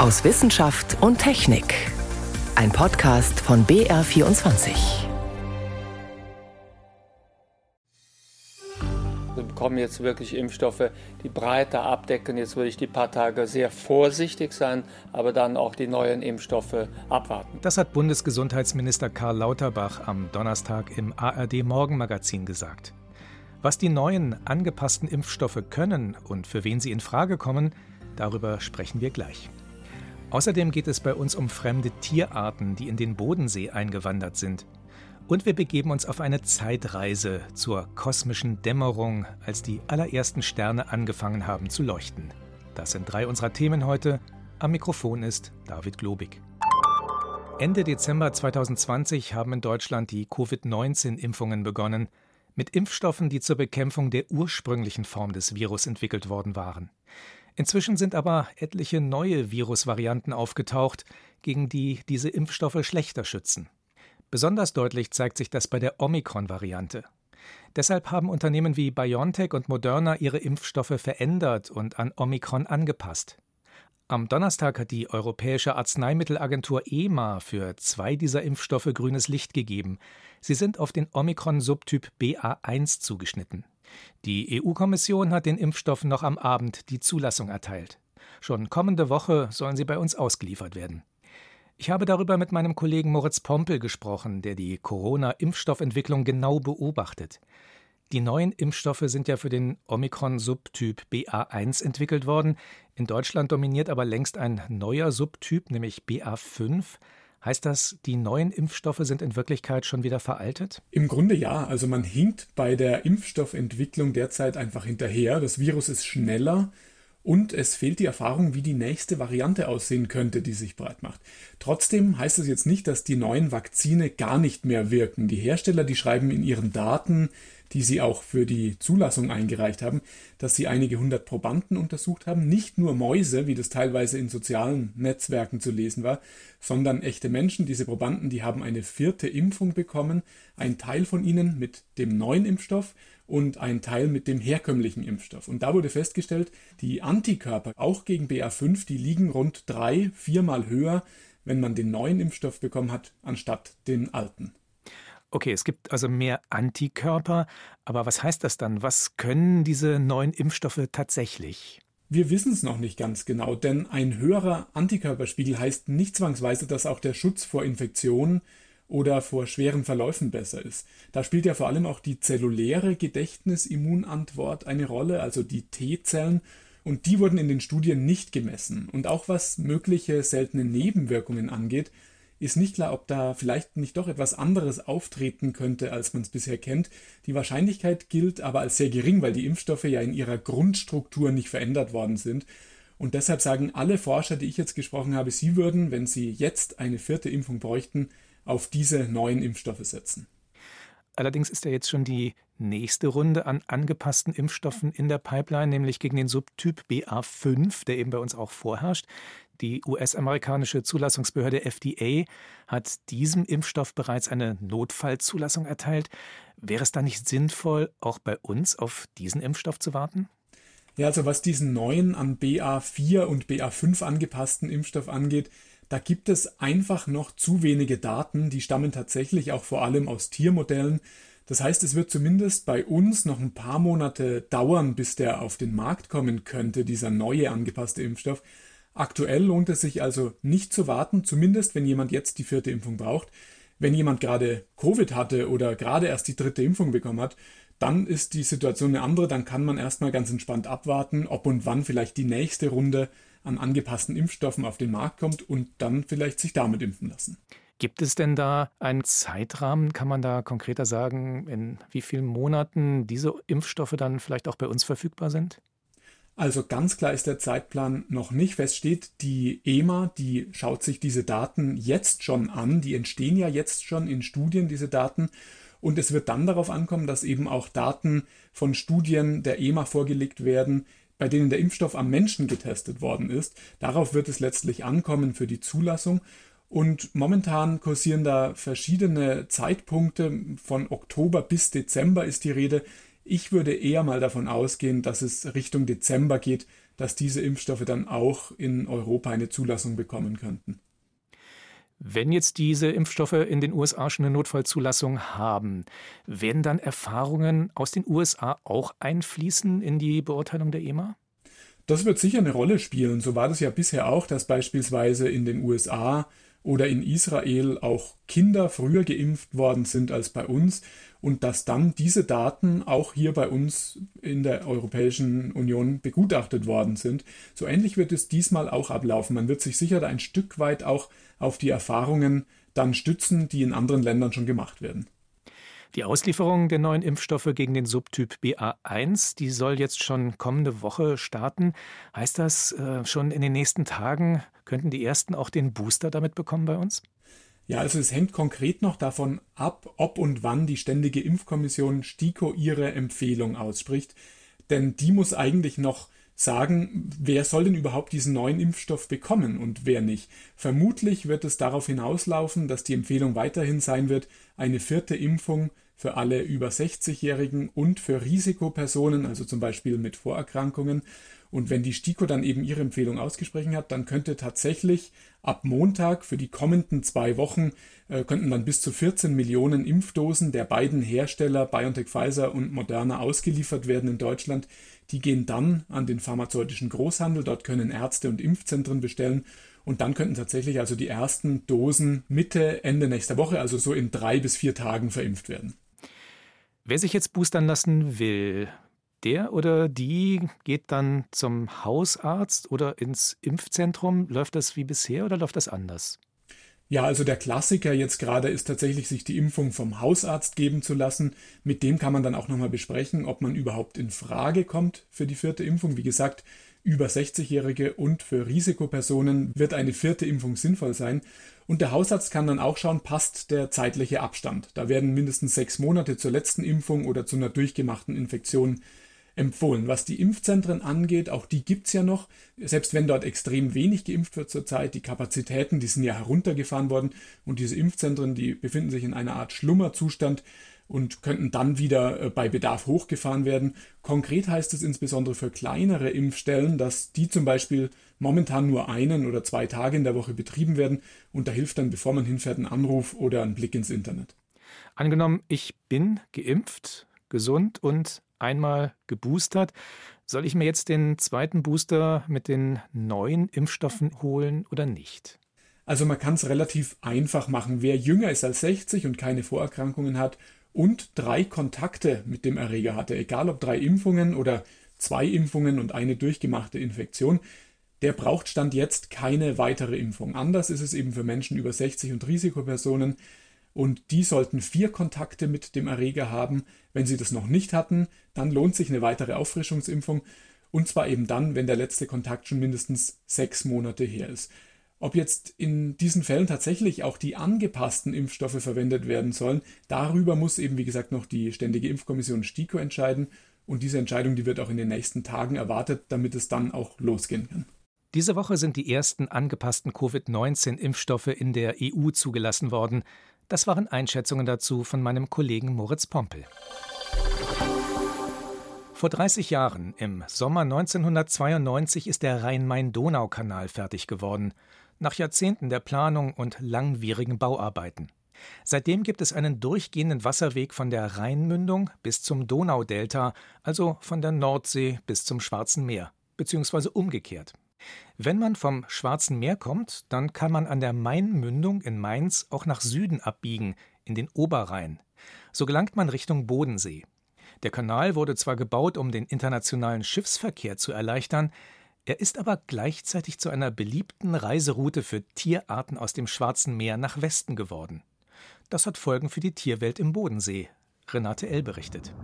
aus Wissenschaft und Technik. Ein Podcast von BR24. Wir bekommen jetzt wirklich Impfstoffe, die breiter abdecken. Jetzt würde ich die paar Tage sehr vorsichtig sein, aber dann auch die neuen Impfstoffe abwarten. Das hat Bundesgesundheitsminister Karl Lauterbach am Donnerstag im ARD Morgenmagazin gesagt. Was die neuen angepassten Impfstoffe können und für wen sie in Frage kommen, darüber sprechen wir gleich. Außerdem geht es bei uns um fremde Tierarten, die in den Bodensee eingewandert sind. Und wir begeben uns auf eine Zeitreise zur kosmischen Dämmerung, als die allerersten Sterne angefangen haben zu leuchten. Das sind drei unserer Themen heute. Am Mikrofon ist David Globig. Ende Dezember 2020 haben in Deutschland die Covid-19-Impfungen begonnen, mit Impfstoffen, die zur Bekämpfung der ursprünglichen Form des Virus entwickelt worden waren. Inzwischen sind aber etliche neue Virusvarianten aufgetaucht, gegen die diese Impfstoffe schlechter schützen. Besonders deutlich zeigt sich das bei der Omikron-Variante. Deshalb haben Unternehmen wie BioNTech und Moderna ihre Impfstoffe verändert und an Omikron angepasst. Am Donnerstag hat die Europäische Arzneimittelagentur EMA für zwei dieser Impfstoffe grünes Licht gegeben. Sie sind auf den Omikron-Subtyp BA1 zugeschnitten. Die EU-Kommission hat den Impfstoffen noch am Abend die Zulassung erteilt. Schon kommende Woche sollen sie bei uns ausgeliefert werden. Ich habe darüber mit meinem Kollegen Moritz Pompel gesprochen, der die Corona-Impfstoffentwicklung genau beobachtet. Die neuen Impfstoffe sind ja für den Omikron-Subtyp BA1 entwickelt worden. In Deutschland dominiert aber längst ein neuer Subtyp, nämlich BA5. Heißt das, die neuen Impfstoffe sind in Wirklichkeit schon wieder veraltet? Im Grunde ja. Also man hinkt bei der Impfstoffentwicklung derzeit einfach hinterher. Das Virus ist schneller und es fehlt die Erfahrung, wie die nächste Variante aussehen könnte, die sich breit macht. Trotzdem heißt es jetzt nicht, dass die neuen Vakzine gar nicht mehr wirken. Die Hersteller, die schreiben in ihren Daten, die sie auch für die Zulassung eingereicht haben, dass sie einige hundert Probanden untersucht haben, nicht nur Mäuse, wie das teilweise in sozialen Netzwerken zu lesen war, sondern echte Menschen. Diese Probanden, die haben eine vierte Impfung bekommen, ein Teil von ihnen mit dem neuen Impfstoff und ein Teil mit dem herkömmlichen Impfstoff. Und da wurde festgestellt, die Antikörper auch gegen BA5, die liegen rund drei, viermal höher, wenn man den neuen Impfstoff bekommen hat, anstatt den alten. Okay, es gibt also mehr Antikörper, aber was heißt das dann? Was können diese neuen Impfstoffe tatsächlich? Wir wissen es noch nicht ganz genau, denn ein höherer Antikörperspiegel heißt nicht zwangsweise, dass auch der Schutz vor Infektionen oder vor schweren Verläufen besser ist. Da spielt ja vor allem auch die zelluläre Gedächtnisimmunantwort eine Rolle, also die T-Zellen, und die wurden in den Studien nicht gemessen. Und auch was mögliche seltene Nebenwirkungen angeht, ist nicht klar, ob da vielleicht nicht doch etwas anderes auftreten könnte, als man es bisher kennt. Die Wahrscheinlichkeit gilt aber als sehr gering, weil die Impfstoffe ja in ihrer Grundstruktur nicht verändert worden sind. Und deshalb sagen alle Forscher, die ich jetzt gesprochen habe, sie würden, wenn sie jetzt eine vierte Impfung bräuchten, auf diese neuen Impfstoffe setzen. Allerdings ist ja jetzt schon die nächste Runde an angepassten Impfstoffen in der Pipeline, nämlich gegen den Subtyp BA5, der eben bei uns auch vorherrscht. Die US-amerikanische Zulassungsbehörde FDA hat diesem Impfstoff bereits eine Notfallzulassung erteilt. Wäre es da nicht sinnvoll, auch bei uns auf diesen Impfstoff zu warten? Ja, also was diesen neuen an BA4 und BA5 angepassten Impfstoff angeht, da gibt es einfach noch zu wenige Daten, die stammen tatsächlich auch vor allem aus Tiermodellen. Das heißt, es wird zumindest bei uns noch ein paar Monate dauern, bis der auf den Markt kommen könnte, dieser neue angepasste Impfstoff. Aktuell lohnt es sich also nicht zu warten, zumindest wenn jemand jetzt die vierte Impfung braucht. Wenn jemand gerade Covid hatte oder gerade erst die dritte Impfung bekommen hat, dann ist die Situation eine andere, dann kann man erstmal ganz entspannt abwarten, ob und wann vielleicht die nächste Runde an angepassten Impfstoffen auf den Markt kommt und dann vielleicht sich damit impfen lassen. Gibt es denn da einen Zeitrahmen? Kann man da konkreter sagen, in wie vielen Monaten diese Impfstoffe dann vielleicht auch bei uns verfügbar sind? Also ganz klar ist der Zeitplan noch nicht feststeht. Die EMA, die schaut sich diese Daten jetzt schon an. Die entstehen ja jetzt schon in Studien, diese Daten. Und es wird dann darauf ankommen, dass eben auch Daten von Studien der EMA vorgelegt werden, bei denen der Impfstoff am Menschen getestet worden ist. Darauf wird es letztlich ankommen für die Zulassung. Und momentan kursieren da verschiedene Zeitpunkte. Von Oktober bis Dezember ist die Rede. Ich würde eher mal davon ausgehen, dass es Richtung Dezember geht, dass diese Impfstoffe dann auch in Europa eine Zulassung bekommen könnten. Wenn jetzt diese Impfstoffe in den USA schon eine Notfallzulassung haben, werden dann Erfahrungen aus den USA auch einfließen in die Beurteilung der EMA? Das wird sicher eine Rolle spielen. So war das ja bisher auch, dass beispielsweise in den USA oder in Israel auch Kinder früher geimpft worden sind als bei uns und dass dann diese Daten auch hier bei uns in der Europäischen Union begutachtet worden sind. So ähnlich wird es diesmal auch ablaufen. Man wird sich sicher ein Stück weit auch auf die Erfahrungen dann stützen, die in anderen Ländern schon gemacht werden. Die Auslieferung der neuen Impfstoffe gegen den Subtyp BA1, die soll jetzt schon kommende Woche starten. Heißt das, äh, schon in den nächsten Tagen könnten die ersten auch den Booster damit bekommen bei uns? Ja, also es hängt konkret noch davon ab, ob und wann die Ständige Impfkommission STIKO ihre Empfehlung ausspricht. Denn die muss eigentlich noch sagen, wer soll denn überhaupt diesen neuen Impfstoff bekommen und wer nicht. Vermutlich wird es darauf hinauslaufen, dass die Empfehlung weiterhin sein wird, eine vierte Impfung für alle über 60-Jährigen und für Risikopersonen, also zum Beispiel mit Vorerkrankungen. Und wenn die STIKO dann eben ihre Empfehlung ausgesprochen hat, dann könnte tatsächlich ab Montag für die kommenden zwei Wochen äh, könnten dann bis zu 14 Millionen Impfdosen der beiden Hersteller BioNTech Pfizer und Moderna ausgeliefert werden in Deutschland. Die gehen dann an den pharmazeutischen Großhandel. Dort können Ärzte und Impfzentren bestellen. Und dann könnten tatsächlich also die ersten Dosen Mitte, Ende nächster Woche, also so in drei bis vier Tagen verimpft werden. Wer sich jetzt boostern lassen will, der oder die geht dann zum Hausarzt oder ins Impfzentrum. Läuft das wie bisher oder läuft das anders? Ja, also der Klassiker jetzt gerade ist tatsächlich, sich die Impfung vom Hausarzt geben zu lassen. Mit dem kann man dann auch nochmal besprechen, ob man überhaupt in Frage kommt für die vierte Impfung. Wie gesagt, über 60-Jährige und für Risikopersonen wird eine vierte Impfung sinnvoll sein. Und der Hausarzt kann dann auch schauen, passt der zeitliche Abstand. Da werden mindestens sechs Monate zur letzten Impfung oder zu einer durchgemachten Infektion empfohlen. Was die Impfzentren angeht, auch die gibt es ja noch, selbst wenn dort extrem wenig geimpft wird zurzeit, die Kapazitäten, die sind ja heruntergefahren worden und diese Impfzentren, die befinden sich in einer Art Schlummerzustand und könnten dann wieder äh, bei Bedarf hochgefahren werden. Konkret heißt es insbesondere für kleinere Impfstellen, dass die zum Beispiel momentan nur einen oder zwei Tage in der Woche betrieben werden und da hilft dann, bevor man hinfährt, ein Anruf oder ein Blick ins Internet. Angenommen, ich bin geimpft, gesund und einmal geboostert. Soll ich mir jetzt den zweiten Booster mit den neuen Impfstoffen holen oder nicht? Also man kann es relativ einfach machen. Wer jünger ist als 60 und keine Vorerkrankungen hat und drei Kontakte mit dem Erreger hatte, egal ob drei Impfungen oder zwei Impfungen und eine durchgemachte Infektion, der braucht Stand jetzt keine weitere Impfung. Anders ist es eben für Menschen über 60 und Risikopersonen und die sollten vier Kontakte mit dem Erreger haben. Wenn sie das noch nicht hatten, dann lohnt sich eine weitere Auffrischungsimpfung und zwar eben dann, wenn der letzte Kontakt schon mindestens sechs Monate her ist. Ob jetzt in diesen Fällen tatsächlich auch die angepassten Impfstoffe verwendet werden sollen, darüber muss eben, wie gesagt, noch die Ständige Impfkommission STIKO entscheiden. Und diese Entscheidung, die wird auch in den nächsten Tagen erwartet, damit es dann auch losgehen kann. Diese Woche sind die ersten angepassten Covid-19-Impfstoffe in der EU zugelassen worden. Das waren Einschätzungen dazu von meinem Kollegen Moritz Pompel. Vor 30 Jahren, im Sommer 1992, ist der Rhein-Main-Donau-Kanal fertig geworden, nach Jahrzehnten der Planung und langwierigen Bauarbeiten. Seitdem gibt es einen durchgehenden Wasserweg von der Rheinmündung bis zum Donaudelta, also von der Nordsee bis zum Schwarzen Meer, beziehungsweise umgekehrt. Wenn man vom Schwarzen Meer kommt, dann kann man an der Mainmündung in Mainz auch nach Süden abbiegen, in den Oberrhein. So gelangt man Richtung Bodensee. Der Kanal wurde zwar gebaut, um den internationalen Schiffsverkehr zu erleichtern, er ist aber gleichzeitig zu einer beliebten Reiseroute für Tierarten aus dem Schwarzen Meer nach Westen geworden. Das hat Folgen für die Tierwelt im Bodensee. Renate L. berichtet.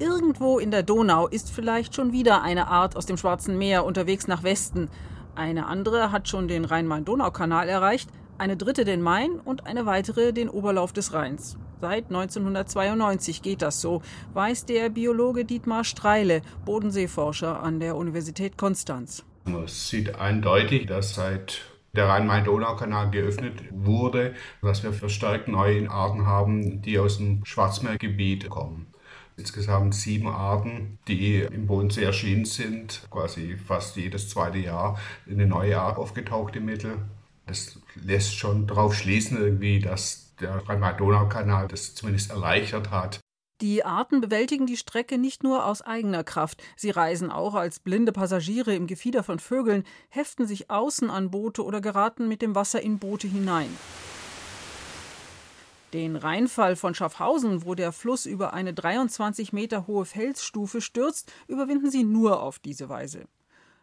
Irgendwo in der Donau ist vielleicht schon wieder eine Art aus dem Schwarzen Meer unterwegs nach Westen. Eine andere hat schon den Rhein-Main-Donau-Kanal erreicht, eine dritte den Main und eine weitere den Oberlauf des Rheins. Seit 1992 geht das so, weiß der Biologe Dietmar Streile, Bodenseeforscher an der Universität Konstanz. Man sieht eindeutig, dass seit der Rhein-Main-Donau-Kanal geöffnet wurde, dass wir verstärkt neue Arten haben, die aus dem Schwarzmeergebiet kommen. Insgesamt sieben Arten, die im Bodensee erschienen sind. Quasi fast jedes zweite Jahr eine neue Art aufgetaucht im Mittel. Das lässt schon darauf schließen, irgendwie, dass der Rhein-Main-Donau-Kanal das zumindest erleichtert hat. Die Arten bewältigen die Strecke nicht nur aus eigener Kraft. Sie reisen auch als blinde Passagiere im Gefieder von Vögeln, heften sich außen an Boote oder geraten mit dem Wasser in Boote hinein. Den Rheinfall von Schaffhausen, wo der Fluss über eine 23 Meter hohe Felsstufe stürzt, überwinden sie nur auf diese Weise.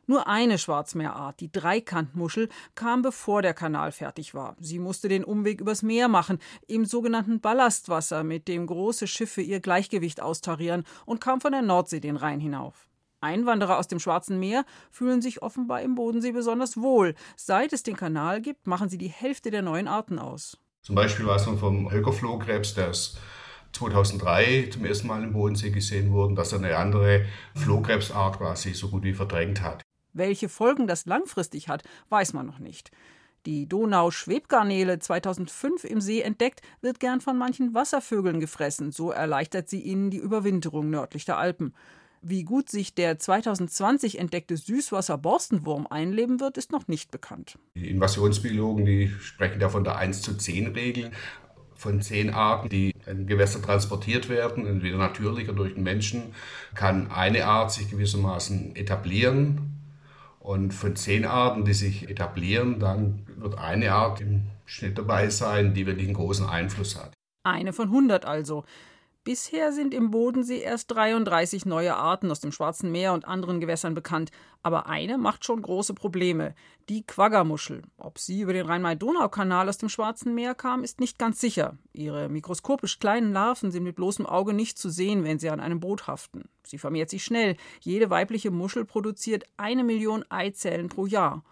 Nur eine Schwarzmeerart, die Dreikantmuschel, kam bevor der Kanal fertig war. Sie musste den Umweg übers Meer machen, im sogenannten Ballastwasser, mit dem große Schiffe ihr Gleichgewicht austarieren, und kam von der Nordsee den Rhein hinauf. Einwanderer aus dem Schwarzen Meer fühlen sich offenbar im Bodensee besonders wohl. Seit es den Kanal gibt, machen sie die Hälfte der neuen Arten aus. Zum Beispiel weiß man vom Höckerflohkrebs, der ist 2003 zum ersten Mal im Bodensee gesehen worden, dass er eine andere Flohkrebsart quasi so gut wie verdrängt hat. Welche Folgen das langfristig hat, weiß man noch nicht. Die Donau-Schwebgarnele 2005 im See entdeckt, wird gern von manchen Wasservögeln gefressen. So erleichtert sie ihnen die Überwinterung nördlich der Alpen. Wie gut sich der 2020 entdeckte Süßwasser-Borstenwurm einleben wird, ist noch nicht bekannt. Die Invasionsbiologen, die sprechen da von der 1 zu 10 Regel. Von zehn Arten, die in Gewässer transportiert werden, entweder natürlich oder durch den Menschen, kann eine Art sich gewissermaßen etablieren. Und von zehn Arten, die sich etablieren, dann wird eine Art im Schnitt dabei sein, die wirklich einen großen Einfluss hat. Eine von 100 also. Bisher sind im Bodensee erst 33 neue Arten aus dem Schwarzen Meer und anderen Gewässern bekannt, aber eine macht schon große Probleme, die Quaggermuschel. Ob sie über den Rhein-Main-Donau-Kanal aus dem Schwarzen Meer kam, ist nicht ganz sicher. Ihre mikroskopisch kleinen Larven sind mit bloßem Auge nicht zu sehen, wenn sie an einem Boot haften. Sie vermehrt sich schnell. Jede weibliche Muschel produziert eine Million Eizellen pro Jahr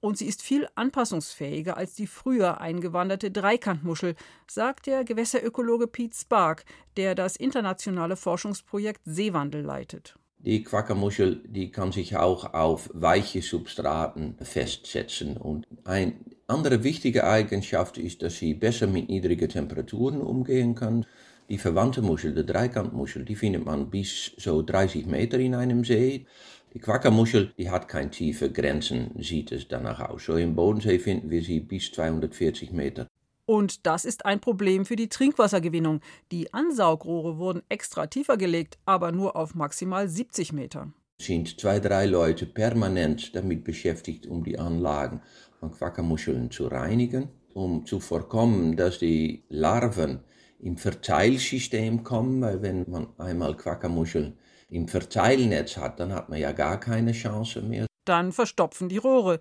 und sie ist viel anpassungsfähiger als die früher eingewanderte Dreikantmuschel, sagt der Gewässerökologe Pete Spark, der das internationale Forschungsprojekt Seewandel leitet. Die Quackermuschel, die kann sich auch auf weiche Substraten festsetzen. Und eine andere wichtige Eigenschaft ist, dass sie besser mit niedrigen Temperaturen umgehen kann. Die verwandte Muschel, die Dreikantmuschel, die findet man bis so 30 Meter in einem See. Die Quackermuschel, die hat keine tiefe Grenzen, sieht es danach aus. So im Bodensee finden wir sie bis 240 Meter. Und das ist ein Problem für die Trinkwassergewinnung. Die Ansaugrohre wurden extra tiefer gelegt, aber nur auf maximal 70 Meter. Sind zwei, drei Leute permanent damit beschäftigt, um die Anlagen von Quackermuscheln zu reinigen, um zu vorkommen, dass die Larven im Verteilsystem kommen, weil wenn man einmal Quackermuscheln im Verteilnetz hat, dann hat man ja gar keine Chance mehr. Dann verstopfen die Rohre.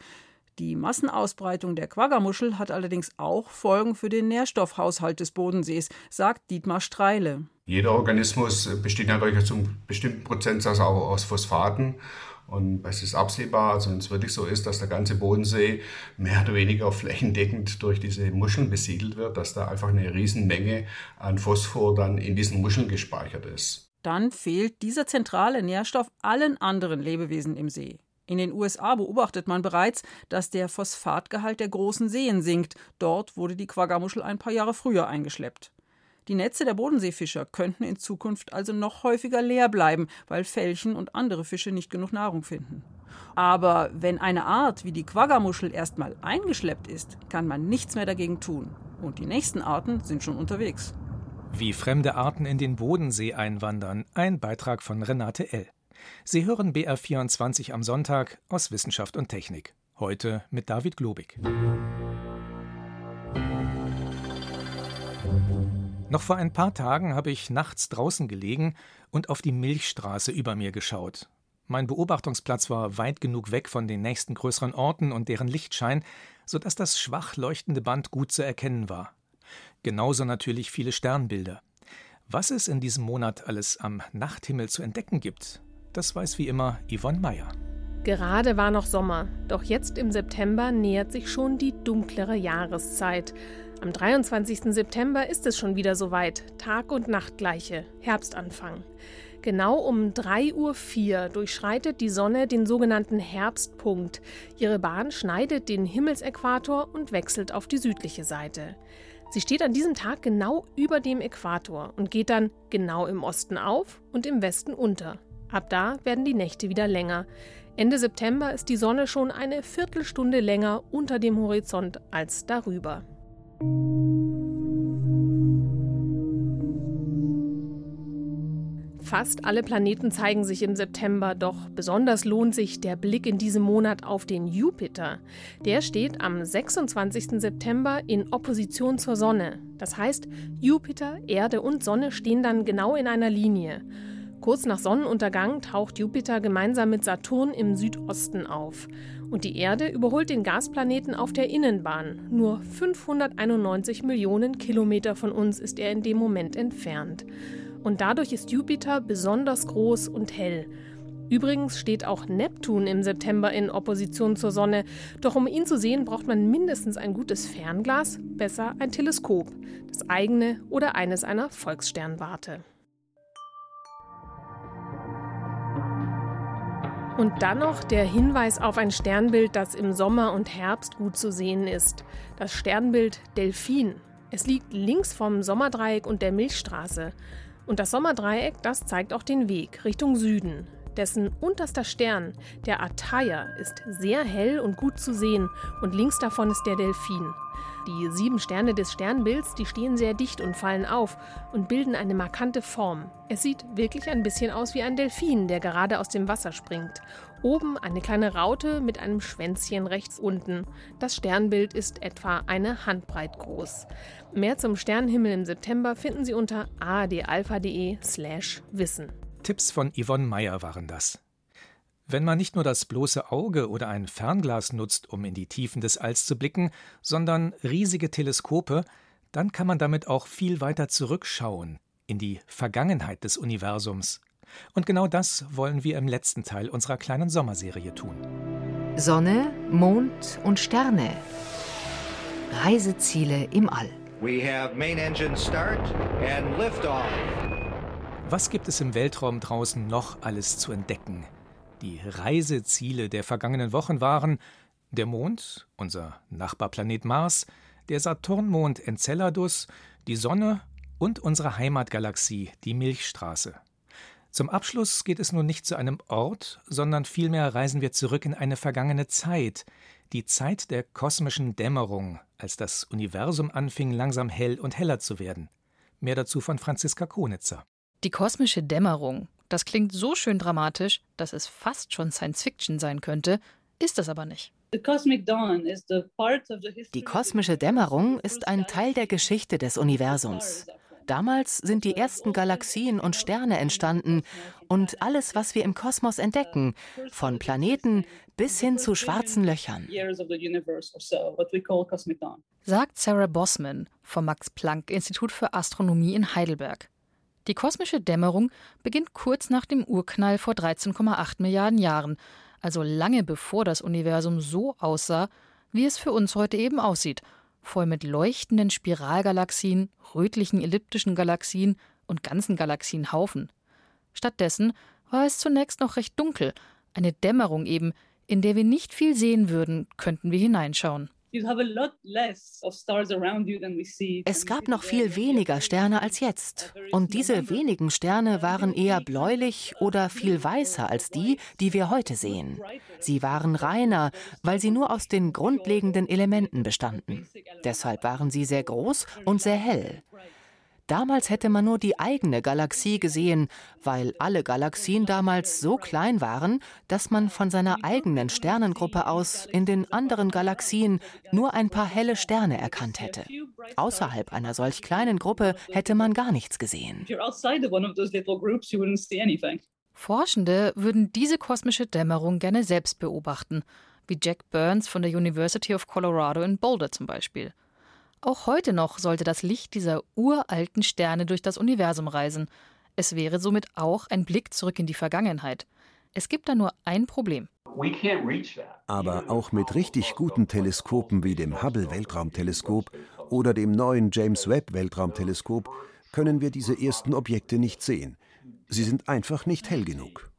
Die Massenausbreitung der Quaggermuschel hat allerdings auch Folgen für den Nährstoffhaushalt des Bodensees, sagt Dietmar Streile. Jeder Organismus besteht natürlich zu einem bestimmten Prozentsatz auch aus Phosphaten. Und es ist absehbar, also wenn es wirklich so ist, dass der ganze Bodensee mehr oder weniger flächendeckend durch diese Muscheln besiedelt wird, dass da einfach eine Riesenmenge an Phosphor dann in diesen Muscheln gespeichert ist dann fehlt dieser zentrale Nährstoff allen anderen Lebewesen im See. In den USA beobachtet man bereits, dass der Phosphatgehalt der großen Seen sinkt. Dort wurde die Quaggamuschel ein paar Jahre früher eingeschleppt. Die Netze der Bodenseefischer könnten in Zukunft also noch häufiger leer bleiben, weil Felchen und andere Fische nicht genug Nahrung finden. Aber wenn eine Art wie die Quaggamuschel erstmal eingeschleppt ist, kann man nichts mehr dagegen tun. Und die nächsten Arten sind schon unterwegs. Wie fremde Arten in den Bodensee einwandern. Ein Beitrag von Renate L. Sie hören BR24 am Sonntag aus Wissenschaft und Technik. Heute mit David Globig. Noch vor ein paar Tagen habe ich nachts draußen gelegen und auf die Milchstraße über mir geschaut. Mein Beobachtungsplatz war weit genug weg von den nächsten größeren Orten und deren Lichtschein, so dass das schwach leuchtende Band gut zu erkennen war. Genauso natürlich viele Sternbilder. Was es in diesem Monat alles am Nachthimmel zu entdecken gibt, das weiß wie immer Yvonne Meyer. Gerade war noch Sommer, doch jetzt im September nähert sich schon die dunklere Jahreszeit. Am 23. September ist es schon wieder soweit, Tag- und Nachtgleiche, Herbstanfang. Genau um 3.04 Uhr durchschreitet die Sonne den sogenannten Herbstpunkt. Ihre Bahn schneidet den Himmelsäquator und wechselt auf die südliche Seite. Sie steht an diesem Tag genau über dem Äquator und geht dann genau im Osten auf und im Westen unter. Ab da werden die Nächte wieder länger. Ende September ist die Sonne schon eine Viertelstunde länger unter dem Horizont als darüber. Fast alle Planeten zeigen sich im September, doch besonders lohnt sich der Blick in diesem Monat auf den Jupiter. Der steht am 26. September in Opposition zur Sonne. Das heißt, Jupiter, Erde und Sonne stehen dann genau in einer Linie. Kurz nach Sonnenuntergang taucht Jupiter gemeinsam mit Saturn im Südosten auf. Und die Erde überholt den Gasplaneten auf der Innenbahn. Nur 591 Millionen Kilometer von uns ist er in dem Moment entfernt und dadurch ist Jupiter besonders groß und hell. Übrigens steht auch Neptun im September in Opposition zur Sonne, doch um ihn zu sehen, braucht man mindestens ein gutes Fernglas, besser ein Teleskop, das eigene oder eines einer Volkssternwarte. Und dann noch der Hinweis auf ein Sternbild, das im Sommer und Herbst gut zu sehen ist. Das Sternbild Delphin. Es liegt links vom Sommerdreieck und der Milchstraße. Und das Sommerdreieck, das zeigt auch den Weg Richtung Süden. Dessen unterster Stern, der Ataya, ist sehr hell und gut zu sehen und links davon ist der Delfin. Die sieben Sterne des Sternbilds, die stehen sehr dicht und fallen auf und bilden eine markante Form. Es sieht wirklich ein bisschen aus wie ein Delfin, der gerade aus dem Wasser springt. Oben eine kleine Raute mit einem Schwänzchen rechts unten. Das Sternbild ist etwa eine Handbreit groß. Mehr zum Sternenhimmel im September finden Sie unter adalpha.de/slash wissen. Tipps von Yvonne Meyer waren das. Wenn man nicht nur das bloße Auge oder ein Fernglas nutzt, um in die Tiefen des Alls zu blicken, sondern riesige Teleskope, dann kann man damit auch viel weiter zurückschauen in die Vergangenheit des Universums. Und genau das wollen wir im letzten Teil unserer kleinen Sommerserie tun. Sonne, Mond und Sterne. Reiseziele im All. We have main engine start and liftoff. Was gibt es im Weltraum draußen noch alles zu entdecken? Die Reiseziele der vergangenen Wochen waren der Mond, unser Nachbarplanet Mars, der Saturnmond Enceladus, die Sonne und unsere Heimatgalaxie, die Milchstraße. Zum Abschluss geht es nun nicht zu einem Ort, sondern vielmehr reisen wir zurück in eine vergangene Zeit, die Zeit der kosmischen Dämmerung, als das Universum anfing langsam hell und heller zu werden. Mehr dazu von Franziska Konitzer. Die kosmische Dämmerung, das klingt so schön dramatisch, dass es fast schon Science Fiction sein könnte, ist es aber nicht. Die kosmische Dämmerung ist ein Teil der Geschichte des Universums. Damals sind die ersten Galaxien und Sterne entstanden und alles, was wir im Kosmos entdecken, von Planeten bis hin zu schwarzen Löchern. Sagt Sarah Bossman vom Max Planck Institut für Astronomie in Heidelberg. Die kosmische Dämmerung beginnt kurz nach dem Urknall vor 13,8 Milliarden Jahren, also lange bevor das Universum so aussah, wie es für uns heute eben aussieht, voll mit leuchtenden Spiralgalaxien, rötlichen elliptischen Galaxien und ganzen Galaxienhaufen. Stattdessen war es zunächst noch recht dunkel, eine Dämmerung eben, in der wir nicht viel sehen würden, könnten wir hineinschauen. Es gab noch viel weniger Sterne als jetzt. Und diese wenigen Sterne waren eher bläulich oder viel weißer als die, die wir heute sehen. Sie waren reiner, weil sie nur aus den grundlegenden Elementen bestanden. Deshalb waren sie sehr groß und sehr hell. Damals hätte man nur die eigene Galaxie gesehen, weil alle Galaxien damals so klein waren, dass man von seiner eigenen Sternengruppe aus in den anderen Galaxien nur ein paar helle Sterne erkannt hätte. Außerhalb einer solch kleinen Gruppe hätte man gar nichts gesehen. Forschende würden diese kosmische Dämmerung gerne selbst beobachten, wie Jack Burns von der University of Colorado in Boulder zum Beispiel. Auch heute noch sollte das Licht dieser uralten Sterne durch das Universum reisen. Es wäre somit auch ein Blick zurück in die Vergangenheit. Es gibt da nur ein Problem. Aber auch mit richtig guten Teleskopen wie dem Hubble Weltraumteleskop oder dem neuen James Webb Weltraumteleskop können wir diese ersten Objekte nicht sehen. Sie sind einfach nicht hell genug.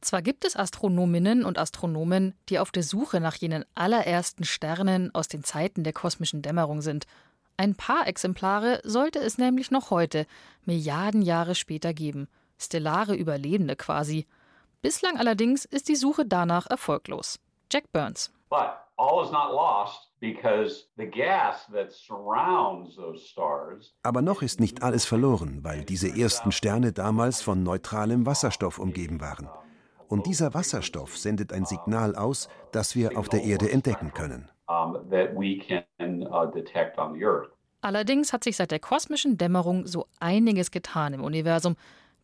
Zwar gibt es Astronominnen und Astronomen, die auf der Suche nach jenen allerersten Sternen aus den Zeiten der kosmischen Dämmerung sind. Ein paar Exemplare sollte es nämlich noch heute, Milliarden Jahre später geben. Stellare Überlebende quasi. Bislang allerdings ist die Suche danach erfolglos. Jack Burns. But all is not lost because the gas that surrounds those stars Aber noch ist nicht alles verloren, weil diese ersten Sterne damals von neutralem Wasserstoff umgeben waren. Und dieser Wasserstoff sendet ein Signal aus, das wir auf der Erde entdecken können. that we can uh, detect on the Earth. Allerdings hat sich seit der kosmischen Dämmerung so einiges getan im Universum,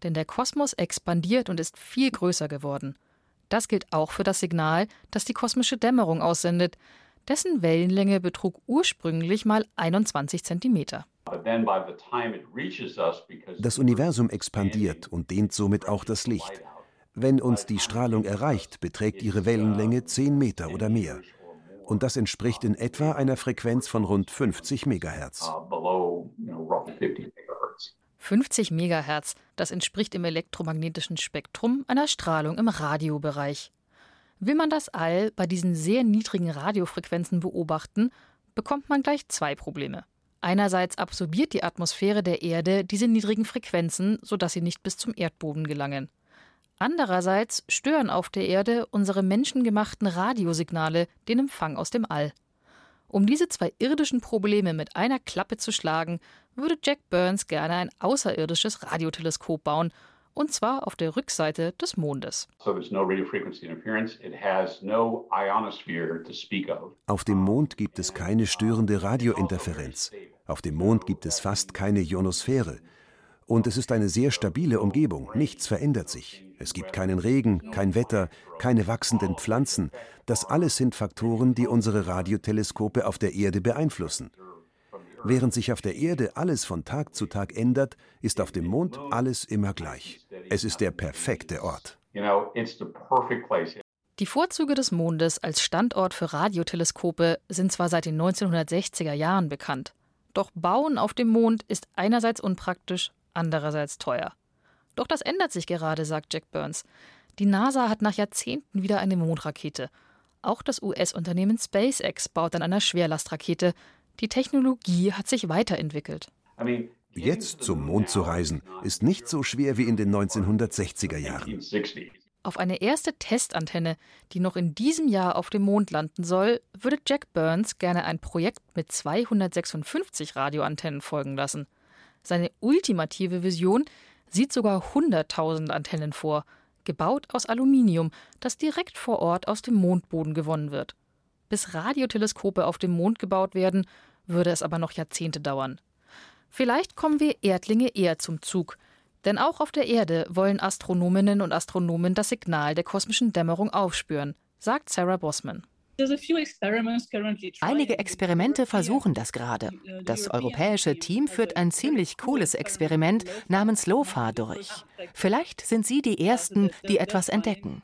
denn der Kosmos expandiert und ist viel größer geworden. Das gilt auch für das Signal, das die kosmische Dämmerung aussendet. Dessen Wellenlänge betrug ursprünglich mal 21 Zentimeter. But then by the time it reaches us, because Das Universum expandiert und dehnt somit auch das Licht. Wenn uns die Strahlung erreicht, beträgt ihre Wellenlänge 10 Meter oder mehr. Und das entspricht in etwa einer Frequenz von rund 50 Megahertz. uh, below you know, roughly 50 megahertz. 50 Megahertz, das entspricht im elektromagnetischen Spektrum einer Strahlung im Radiobereich. Will man das All bei diesen sehr niedrigen Radiofrequenzen beobachten, bekommt man gleich zwei Probleme. Einerseits absorbiert die Atmosphäre der Erde diese niedrigen Frequenzen, sodass sie nicht bis zum Erdboden gelangen. Andererseits stören auf der Erde unsere menschengemachten Radiosignale den Empfang aus dem All. Um diese zwei irdischen Probleme mit einer Klappe zu schlagen, würde Jack Burns gerne ein außerirdisches Radioteleskop bauen, und zwar auf der Rückseite des Mondes. So there's no radio frequency interference. It has no ionosphere to speak of. Auf dem Mond gibt es keine störende Radiointerferenz. Auf dem Mond gibt es fast keine Ionosphäre. Und es ist eine sehr stabile Umgebung. Nichts verändert sich. Es gibt keinen Regen, kein Wetter, keine wachsenden Pflanzen. Das alles sind Faktoren, die unsere Radioteleskope auf der Erde beeinflussen. Während sich auf der Erde alles von Tag zu Tag ändert, ist auf dem Mond alles immer gleich. Es ist der perfekte Ort. You know, it's the perfect place. Die Vorzüge des Mondes als Standort für Radioteleskope sind zwar seit den 1960er Jahren bekannt, doch Bauen auf dem Mond ist einerseits unpraktisch, andererseits teuer. Doch das ändert sich gerade, sagt Jack Burns. Die NASA hat nach Jahrzehnten wieder eine Mondrakete. Auch das US-Unternehmen SpaceX baut an einer Schwerlastrakete. Die Technologie hat sich weiterentwickelt. Jetzt zum Mond zu reisen, ist nicht so schwer wie in den 1960er Jahren. 1960s. Auf eine erste Testantenne, die noch in diesem Jahr auf dem Mond landen soll, würde Jack Burns gerne ein Projekt mit 256 Radioantennen folgen lassen. Seine ultimative Vision sieht sogar 100.000 Antennen vor, gebaut aus Aluminium, das direkt vor Ort aus dem Mondboden gewonnen wird. Bis Radioteleskope auf dem Mond gebaut werden, würde es aber noch Jahrzehnte dauern. Vielleicht kommen wir Erdlinge eher zum Zug, denn auch auf der Erde wollen Astronominnen und Astronomen das Signal der kosmischen Dämmerung aufspüren, sagt Sarah Bosman. Einige Experimente versuchen das gerade. Das europäische Team führt ein ziemlich cooles Experiment namens LOFA durch. Vielleicht sind sie die Ersten, die etwas entdecken.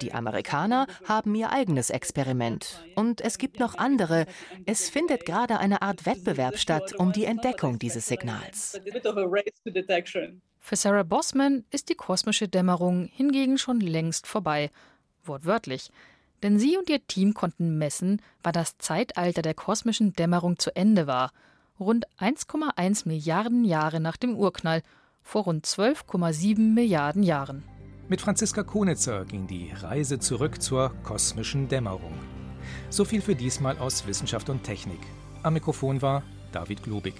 Die Amerikaner haben ihr eigenes Experiment. Und es gibt noch andere. Es findet gerade eine Art Wettbewerb statt um die Entdeckung dieses Signals. Für Sarah Bosman ist die kosmische Dämmerung hingegen schon längst vorbei. Wortwörtlich. Denn sie und ihr Team konnten messen, wann das Zeitalter der kosmischen Dämmerung zu Ende war. Rund 1,1 Milliarden Jahre nach dem Urknall, vor rund 12,7 Milliarden Jahren. Mit Franziska Konitzer ging die Reise zurück zur kosmischen Dämmerung. So viel für diesmal aus Wissenschaft und Technik. Am Mikrofon war David Globig.